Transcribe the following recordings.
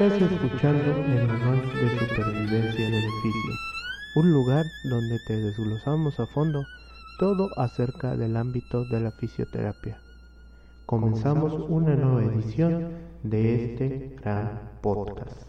Estás escuchando el manual de supervivencia del oficio, un lugar donde te desglosamos a fondo todo acerca del ámbito de la fisioterapia. Comenzamos una nueva edición de este gran podcast.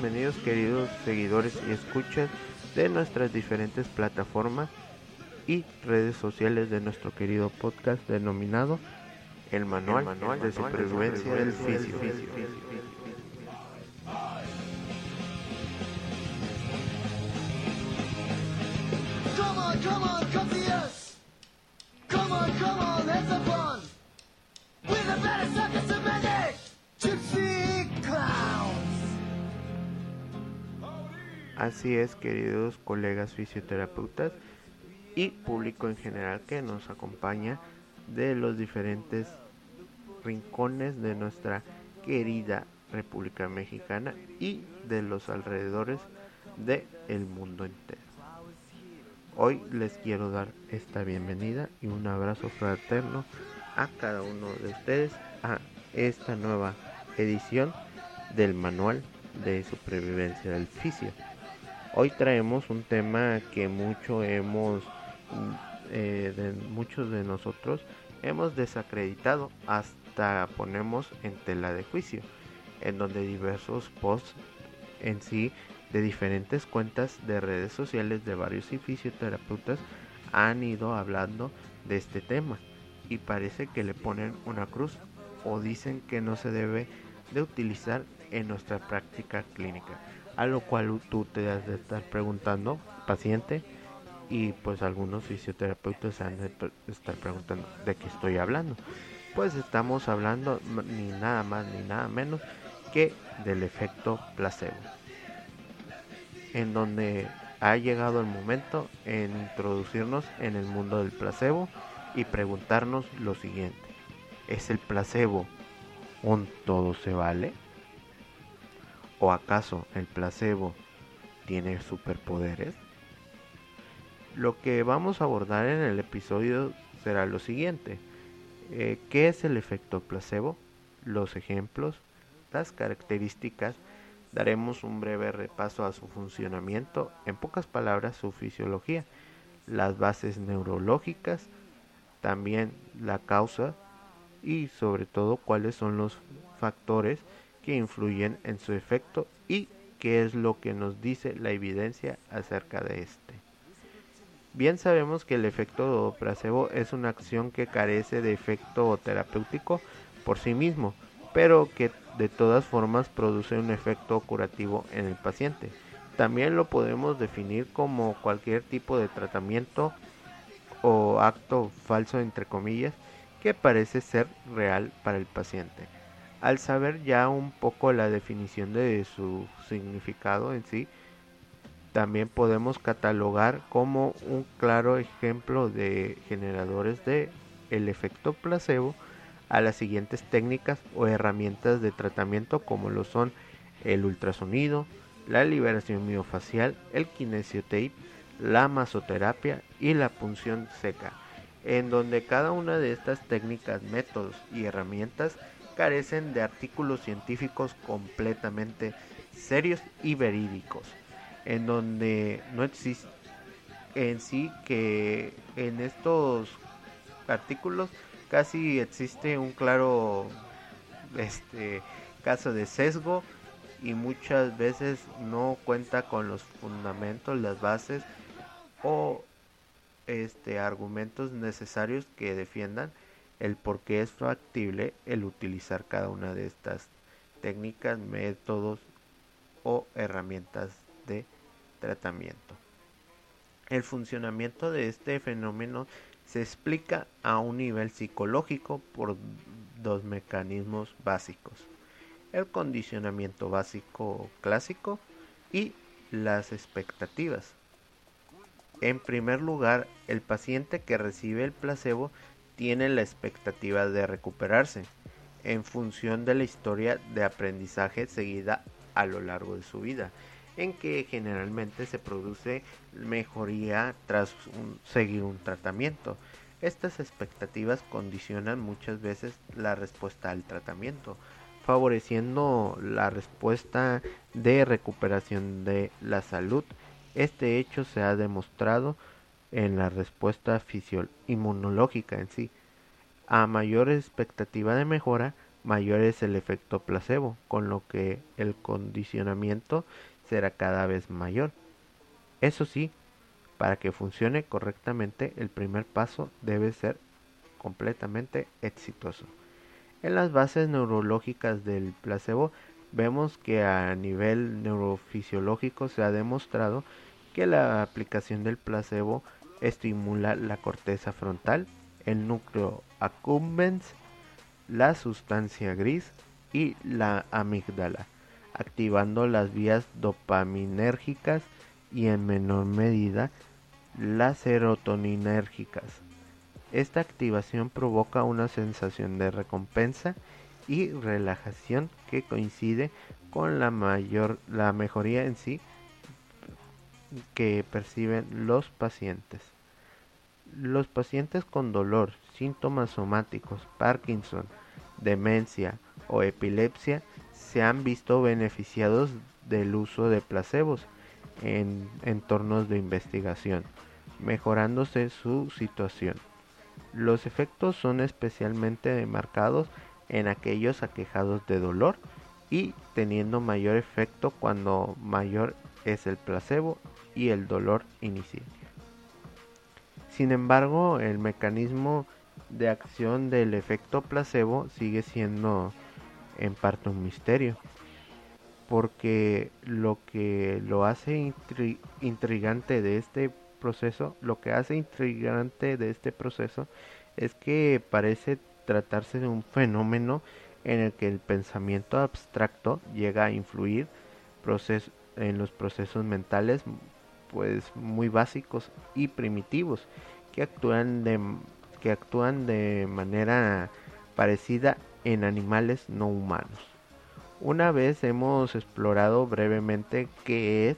Bienvenidos queridos seguidores y escuchas de nuestras diferentes plataformas y redes sociales de nuestro querido podcast denominado El Manual, de Supervivencia del Fisio. Come on, come on, come Así es, queridos colegas fisioterapeutas y público en general que nos acompaña de los diferentes rincones de nuestra querida República Mexicana y de los alrededores del el mundo entero. Hoy les quiero dar esta bienvenida y un abrazo fraterno a cada uno de ustedes a esta nueva edición del manual de supervivencia del fisio. Hoy traemos un tema que mucho hemos, eh, muchos de nosotros hemos desacreditado hasta ponemos en tela de juicio, en donde diversos posts en sí de diferentes cuentas de redes sociales de varios fisioterapeutas han ido hablando de este tema y parece que le ponen una cruz o dicen que no se debe de utilizar en nuestra práctica clínica. A lo cual tú te has de estar preguntando, paciente, y pues algunos fisioterapeutas se han de estar preguntando de qué estoy hablando. Pues estamos hablando ni nada más ni nada menos que del efecto placebo. En donde ha llegado el momento en introducirnos en el mundo del placebo y preguntarnos lo siguiente. ¿Es el placebo un todo se vale? ¿O acaso el placebo tiene superpoderes? Lo que vamos a abordar en el episodio será lo siguiente. Eh, ¿Qué es el efecto placebo? Los ejemplos, las características, daremos un breve repaso a su funcionamiento, en pocas palabras su fisiología, las bases neurológicas, también la causa y sobre todo cuáles son los factores influyen en su efecto y qué es lo que nos dice la evidencia acerca de este. Bien sabemos que el efecto placebo es una acción que carece de efecto terapéutico por sí mismo, pero que de todas formas produce un efecto curativo en el paciente. También lo podemos definir como cualquier tipo de tratamiento o acto falso entre comillas que parece ser real para el paciente. Al saber ya un poco la definición de su significado en sí, también podemos catalogar como un claro ejemplo de generadores de el efecto placebo a las siguientes técnicas o herramientas de tratamiento como lo son el ultrasonido, la liberación miofacial, el kinesiotape, la masoterapia y la punción seca, en donde cada una de estas técnicas, métodos y herramientas carecen de artículos científicos completamente serios y verídicos, en donde no existe en sí que en estos artículos casi existe un claro este caso de sesgo y muchas veces no cuenta con los fundamentos, las bases o este argumentos necesarios que defiendan el por qué es factible el utilizar cada una de estas técnicas, métodos o herramientas de tratamiento. El funcionamiento de este fenómeno se explica a un nivel psicológico por dos mecanismos básicos. El condicionamiento básico clásico y las expectativas. En primer lugar, el paciente que recibe el placebo tiene la expectativa de recuperarse en función de la historia de aprendizaje seguida a lo largo de su vida, en que generalmente se produce mejoría tras seguir un tratamiento. Estas expectativas condicionan muchas veces la respuesta al tratamiento, favoreciendo la respuesta de recuperación de la salud. Este hecho se ha demostrado en la respuesta inmunológica en sí. A mayor expectativa de mejora, mayor es el efecto placebo, con lo que el condicionamiento será cada vez mayor. Eso sí, para que funcione correctamente, el primer paso debe ser completamente exitoso. En las bases neurológicas del placebo vemos que a nivel neurofisiológico se ha demostrado que la aplicación del placebo estimula la corteza frontal, el núcleo accumbens, la sustancia gris y la amígdala, activando las vías dopaminérgicas y en menor medida las serotoninérgicas. Esta activación provoca una sensación de recompensa y relajación que coincide con la mayor la mejoría en sí que perciben los pacientes. Los pacientes con dolor, síntomas somáticos, Parkinson, demencia o epilepsia se han visto beneficiados del uso de placebos en entornos de investigación, mejorándose su situación. Los efectos son especialmente marcados en aquellos aquejados de dolor y teniendo mayor efecto cuando mayor es el placebo y el dolor inicia. Sin embargo, el mecanismo de acción del efecto placebo sigue siendo en parte un misterio, porque lo que lo hace intrigante de este proceso, lo que hace intrigante de este proceso es que parece tratarse de un fenómeno en el que el pensamiento abstracto llega a influir en los procesos mentales pues muy básicos y primitivos que actúan de que actúan de manera parecida en animales no humanos. Una vez hemos explorado brevemente qué es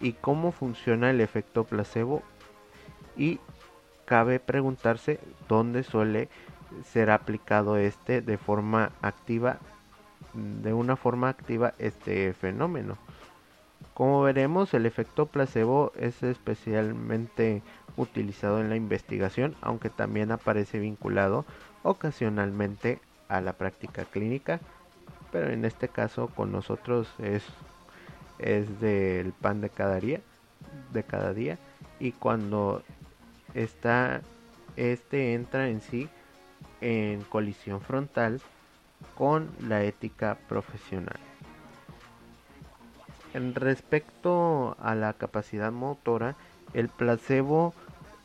y cómo funciona el efecto placebo y cabe preguntarse dónde suele ser aplicado este de forma activa de una forma activa este fenómeno. Como veremos, el efecto placebo es especialmente utilizado en la investigación, aunque también aparece vinculado ocasionalmente a la práctica clínica, pero en este caso con nosotros es es del pan de cada día, de cada día y cuando está este entra en sí en colisión frontal con la ética profesional. En respecto a la capacidad motora, el placebo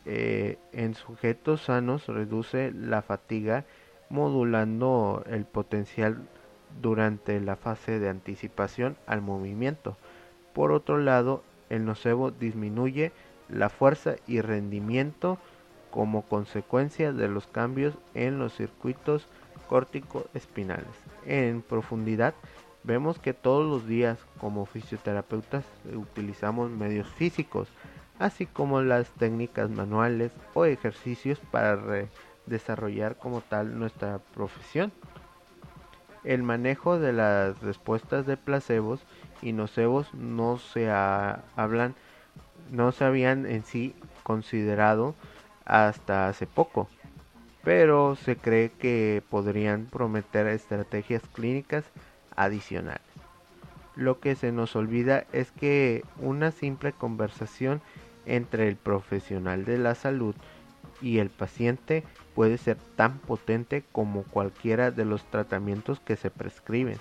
eh, en sujetos sanos reduce la fatiga modulando el potencial durante la fase de anticipación al movimiento. Por otro lado, el nocebo disminuye la fuerza y rendimiento como consecuencia de los cambios en los circuitos córtico-espinales. En profundidad, Vemos que todos los días como fisioterapeutas utilizamos medios físicos, así como las técnicas manuales o ejercicios para desarrollar como tal nuestra profesión. El manejo de las respuestas de placebos y nocebos no se hablan no se habían en sí considerado hasta hace poco, pero se cree que podrían prometer estrategias clínicas adicionales. Lo que se nos olvida es que una simple conversación entre el profesional de la salud y el paciente puede ser tan potente como cualquiera de los tratamientos que se prescriben.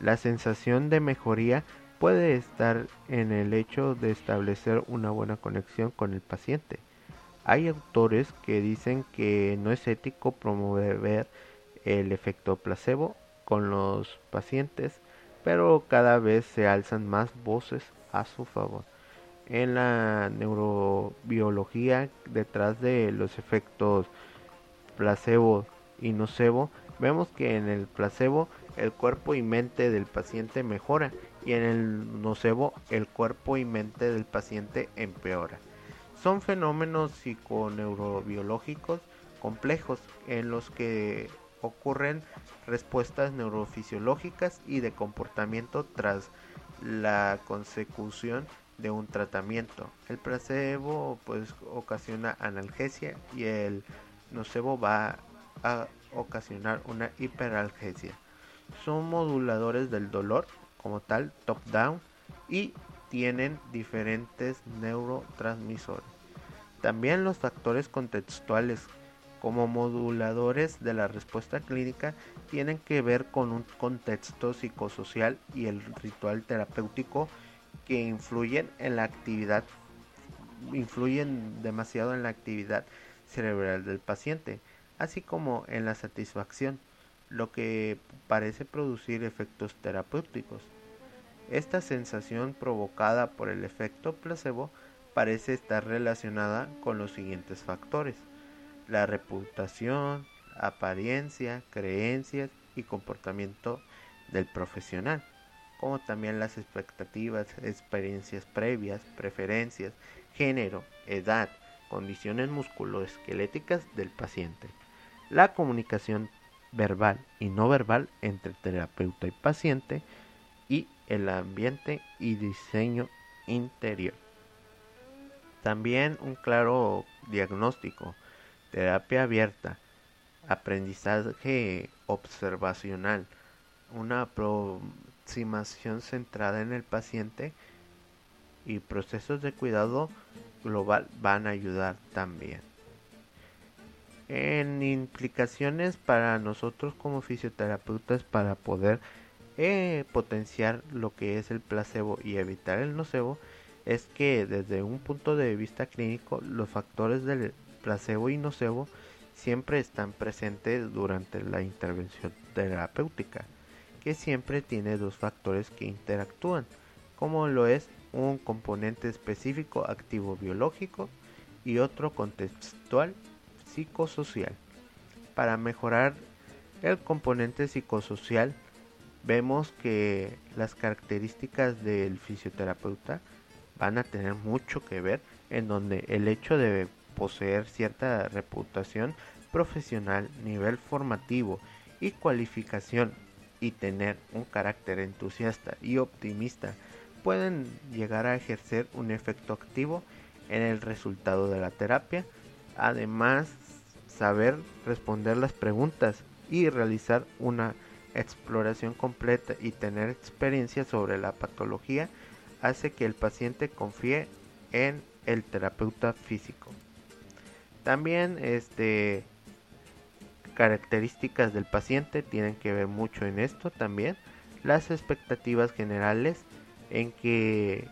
La sensación de mejoría puede estar en el hecho de establecer una buena conexión con el paciente. Hay autores que dicen que no es ético promover el efecto placebo con los pacientes pero cada vez se alzan más voces a su favor. En la neurobiología, detrás de los efectos placebo y nocebo, vemos que en el placebo el cuerpo y mente del paciente mejora y en el nocebo el cuerpo y mente del paciente empeora. Son fenómenos psiconeurobiológicos complejos en los que ocurren respuestas neurofisiológicas y de comportamiento tras la consecución de un tratamiento. El placebo pues ocasiona analgesia y el nocebo va a ocasionar una hiperalgesia. Son moduladores del dolor como tal, top down y tienen diferentes neurotransmisores. También los factores contextuales como moduladores de la respuesta clínica tienen que ver con un contexto psicosocial y el ritual terapéutico que influyen en la actividad influyen demasiado en la actividad cerebral del paciente, así como en la satisfacción, lo que parece producir efectos terapéuticos. Esta sensación provocada por el efecto placebo parece estar relacionada con los siguientes factores la reputación, apariencia, creencias y comportamiento del profesional, como también las expectativas, experiencias previas, preferencias, género, edad, condiciones musculoesqueléticas del paciente. La comunicación verbal y no verbal entre terapeuta y paciente y el ambiente y diseño interior. También un claro diagnóstico terapia abierta, aprendizaje observacional, una aproximación centrada en el paciente y procesos de cuidado global van a ayudar también. En implicaciones para nosotros como fisioterapeutas para poder eh, potenciar lo que es el placebo y evitar el nocebo es que desde un punto de vista clínico los factores del placebo y nocebo siempre están presentes durante la intervención terapéutica, que siempre tiene dos factores que interactúan, como lo es un componente específico activo biológico y otro contextual psicosocial. Para mejorar el componente psicosocial, vemos que las características del fisioterapeuta van a tener mucho que ver en donde el hecho de poseer cierta reputación profesional, nivel formativo y cualificación y tener un carácter entusiasta y optimista pueden llegar a ejercer un efecto activo en el resultado de la terapia. Además, saber responder las preguntas y realizar una exploración completa y tener experiencia sobre la patología hace que el paciente confíe en el terapeuta físico. También este características del paciente tienen que ver mucho en esto también. Las expectativas generales en que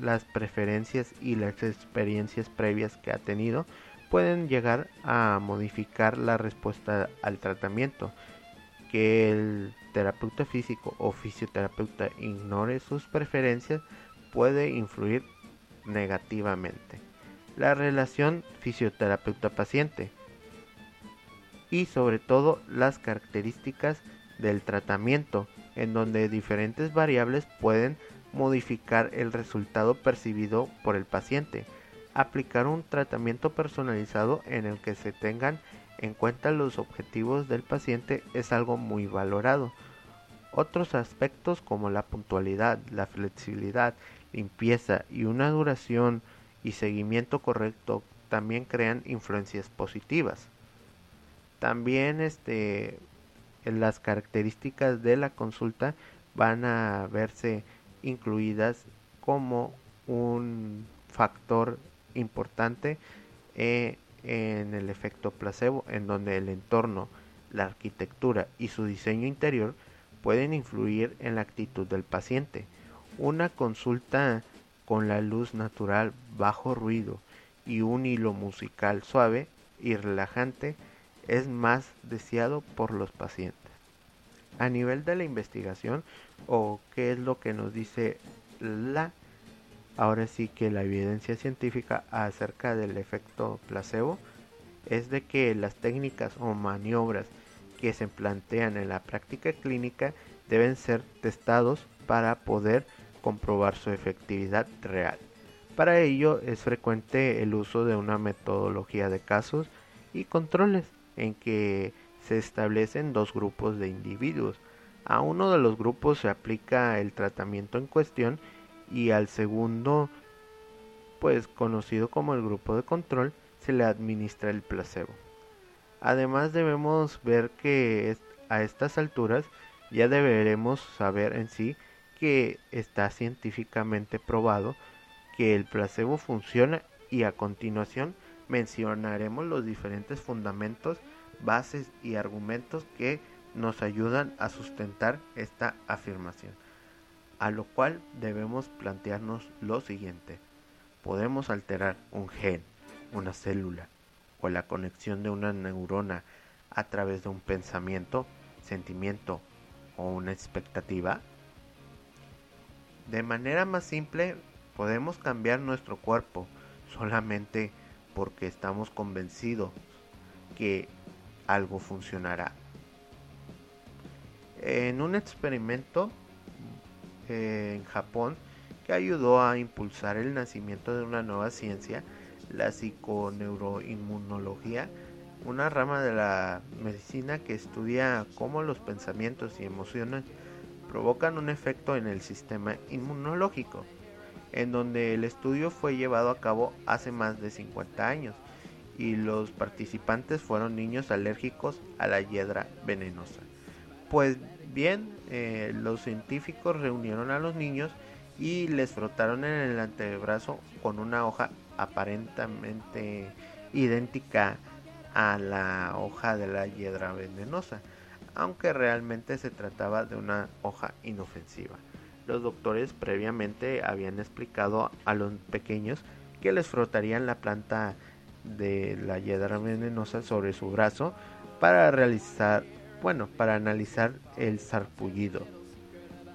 las preferencias y las experiencias previas que ha tenido pueden llegar a modificar la respuesta al tratamiento. Que el terapeuta físico o fisioterapeuta ignore sus preferencias puede influir negativamente la relación fisioterapeuta-paciente y sobre todo las características del tratamiento en donde diferentes variables pueden modificar el resultado percibido por el paciente. Aplicar un tratamiento personalizado en el que se tengan en cuenta los objetivos del paciente es algo muy valorado. Otros aspectos como la puntualidad, la flexibilidad, limpieza y una duración y seguimiento correcto también crean influencias positivas. También este, las características de la consulta van a verse incluidas como un factor importante eh, en el efecto placebo, en donde el entorno, la arquitectura y su diseño interior pueden influir en la actitud del paciente. Una consulta con la luz natural bajo ruido y un hilo musical suave y relajante es más deseado por los pacientes. A nivel de la investigación o qué es lo que nos dice la ahora sí que la evidencia científica acerca del efecto placebo es de que las técnicas o maniobras que se plantean en la práctica clínica deben ser testados para poder comprobar su efectividad real. Para ello es frecuente el uso de una metodología de casos y controles en que se establecen dos grupos de individuos. A uno de los grupos se aplica el tratamiento en cuestión y al segundo, pues conocido como el grupo de control, se le administra el placebo. Además debemos ver que a estas alturas ya deberemos saber en sí que está científicamente probado que el placebo funciona y a continuación mencionaremos los diferentes fundamentos, bases y argumentos que nos ayudan a sustentar esta afirmación. A lo cual debemos plantearnos lo siguiente. Podemos alterar un gen, una célula o la conexión de una neurona a través de un pensamiento, sentimiento o una expectativa. De manera más simple, podemos cambiar nuestro cuerpo solamente porque estamos convencidos que algo funcionará. En un experimento eh, en Japón que ayudó a impulsar el nacimiento de una nueva ciencia, la psiconeuroinmunología, una rama de la medicina que estudia cómo los pensamientos y emociones provocan un efecto en el sistema inmunológico, en donde el estudio fue llevado a cabo hace más de 50 años y los participantes fueron niños alérgicos a la hiedra venenosa. Pues bien, eh, los científicos reunieron a los niños y les frotaron en el antebrazo con una hoja aparentemente idéntica a la hoja de la hiedra venenosa, aunque realmente se trataba de una hoja inofensiva. Los doctores previamente habían explicado a los pequeños que les frotarían la planta de la hiedra venenosa sobre su brazo para realizar, bueno, para analizar el sarpullido.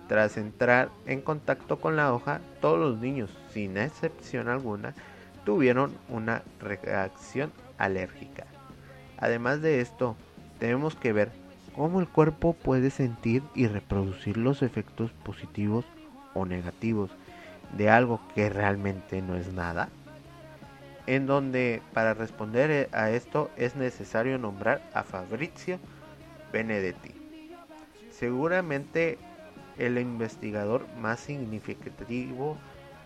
Tras entrar en contacto con la hoja, todos los niños, sin excepción alguna, tuvieron una reacción alérgica. Además de esto, tenemos que ver cómo el cuerpo puede sentir y reproducir los efectos positivos o negativos de algo que realmente no es nada. En donde para responder a esto es necesario nombrar a Fabrizio Benedetti. Seguramente el investigador más significativo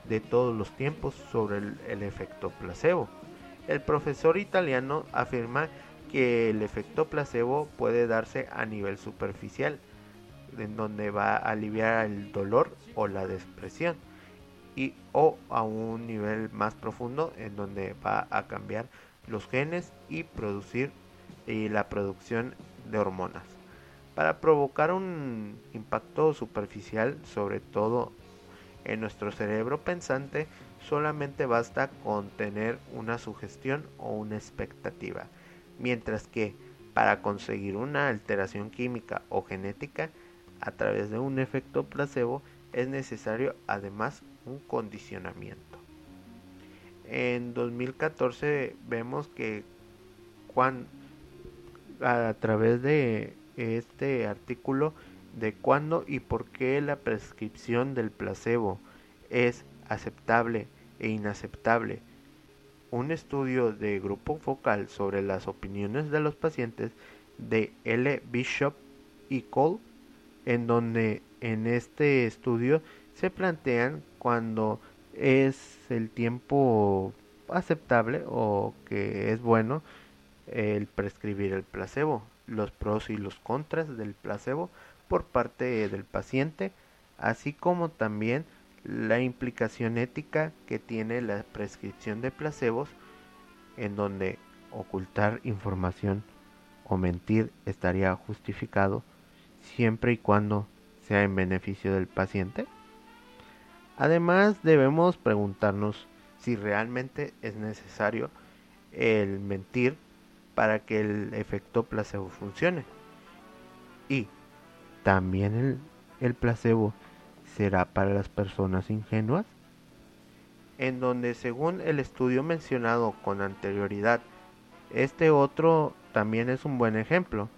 de todos los tiempos sobre el, efecto placebo. El profesor italiano afirma que el efecto placebo puede darse a nivel superficial, en donde va a aliviar el dolor o la depresión, y o a un nivel más profundo, en donde va a cambiar los genes y producir la producción de hormonas. Para provocar un impacto superficial, sobre todo en nuestro cerebro pensante solamente basta con tener una sugestión o una expectativa, mientras que para conseguir una alteración química o genética a través de un efecto placebo es necesario además un condicionamiento. En 2014 vemos que a través de este artículo de cuándo y por qué la prescripción del placebo es aceptable e inaceptable. Un estudio de grupo focal sobre las opiniones de los pacientes de L. Bishop y Cole, en donde en este estudio se plantean cuando es el tiempo aceptable o que es bueno el prescribir el placebo, los pros y los contras del placebo por parte del paciente así como también la implicación ética que tiene la prescripción de placebos en donde ocultar información o mentir estaría justificado siempre y cuando sea en beneficio del paciente? Además debemos preguntarnos si realmente es necesario el mentir para que el efecto placebo funcione. Y también el, el placebo será para las personas ingenuas, en donde según el estudio mencionado con anterioridad, este otro también es un buen ejemplo,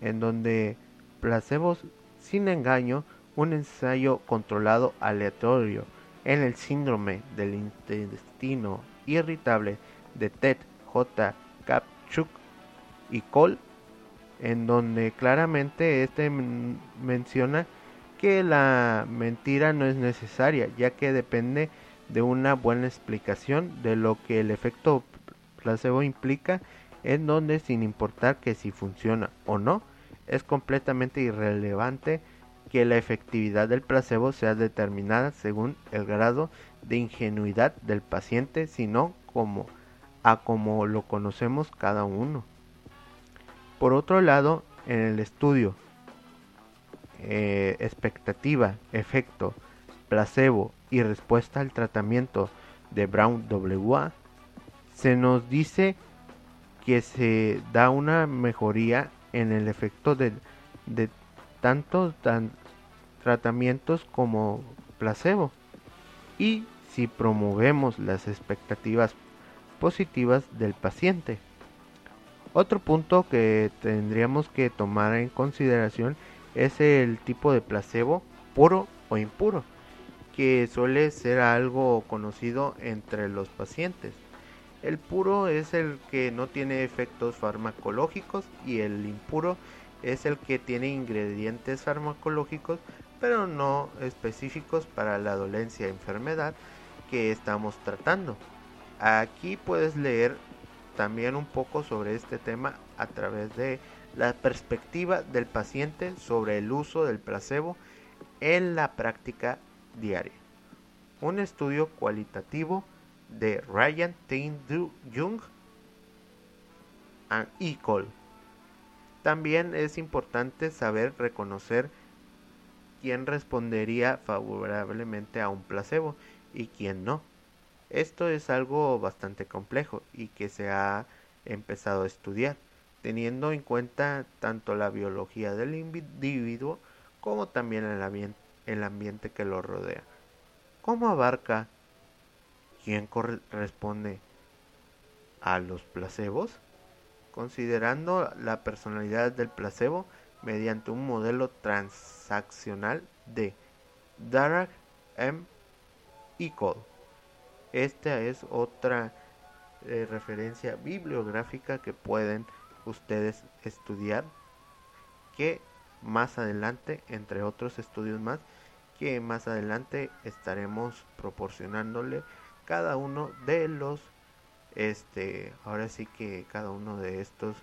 en donde placebos sin engaño, un ensayo controlado aleatorio en el síndrome del intestino irritable de Ted J. Kapchuk y Cole, en donde claramente este menciona que la mentira no es necesaria, ya que depende de una buena explicación de lo que el efecto placebo implica, en donde sin importar que si funciona o no, es completamente irrelevante que la efectividad del placebo sea determinada según el grado de ingenuidad del paciente, sino como a como lo conocemos cada uno. Por otro lado, en el estudio eh, expectativa, efecto, placebo y respuesta al tratamiento de Brown WA, se nos dice que se da una mejoría en el efecto de, de tantos tratamientos como placebo. Y si promovemos las expectativas positivas del paciente. Otro punto que tendríamos que tomar en consideración es el tipo de placebo puro o impuro, que suele ser algo conocido entre los pacientes. El puro es el que no tiene efectos farmacológicos y el impuro es el que tiene ingredientes farmacológicos pero no específicos para la dolencia e enfermedad que estamos tratando. Aquí puedes leer también un poco sobre este tema a través de la perspectiva del paciente sobre el uso del placebo en la práctica diaria. Un estudio cualitativo de Ryan Tain Jung y Cole. También es importante saber reconocer quién respondería favorablemente a un placebo y quién no. Esto es algo bastante complejo y que se ha empezado a estudiar, teniendo en cuenta tanto la biología del individuo como también el, ambiente que lo rodea. ¿Cómo abarca quién corresponde a los placebos? Considerando la personalidad del placebo, mediante un modelo transaccional de Dirac M. Cole. Esta es otra eh, referencia bibliográfica que pueden ustedes estudiar que más adelante, entre otros estudios más, que más adelante estaremos proporcionándole cada uno de los este ahora sí que cada uno de estos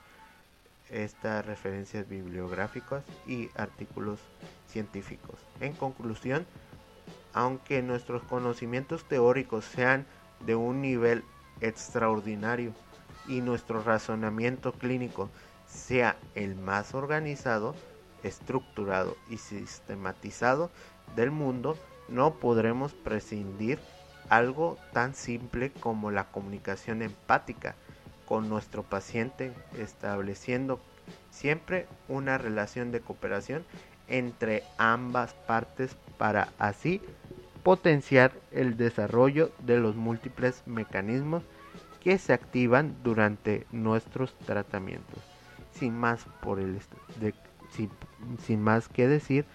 estas referencias bibliográficas y artículos científicos. En conclusión, aunque nuestros conocimientos teóricos sean de un nivel extraordinario y nuestro razonamiento clínico sea el más organizado, estructurado y sistematizado del mundo, no podremos prescindir algo tan simple como la comunicación empática con nuestro paciente, estableciendo siempre una relación de cooperación entre ambas partes para así potenciar el desarrollo de los múltiples mecanismos que se activan durante nuestros tratamientos. Sin más por el sin, sin más que decir,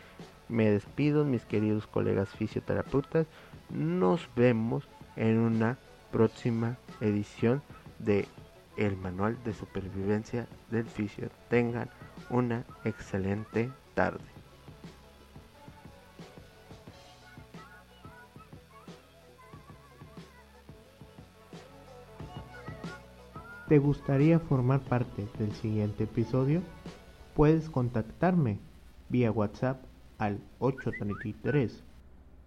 me despido mis queridos colegas fisioterapeutas. Nos vemos en una próxima edición de el manual de supervivencia del fisio. Tengan una excelente tarde. ¿Te gustaría formar parte del siguiente episodio? Puedes contactarme vía WhatsApp al 833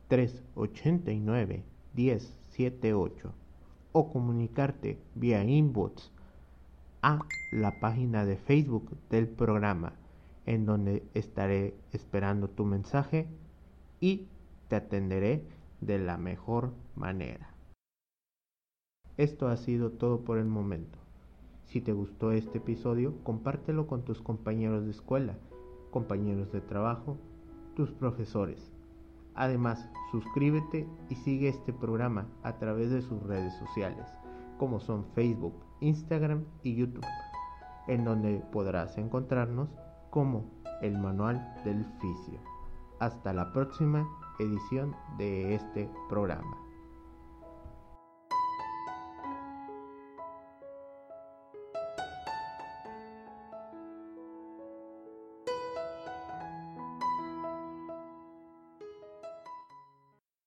389 1078 o comunicarte vía inbox a la página de Facebook del programa en donde estaré esperando tu mensaje y te atenderé de la mejor manera. Esto ha sido todo por el momento. Si te gustó este episodio, compártelo con tus compañeros de escuela, compañeros de trabajo, tus profesores. Además, suscríbete y sigue este programa a través de sus redes sociales, como son Facebook, Instagram y YouTube, en donde podrás encontrarnos como el Manual del Fisio. Hasta la próxima edición de este programa.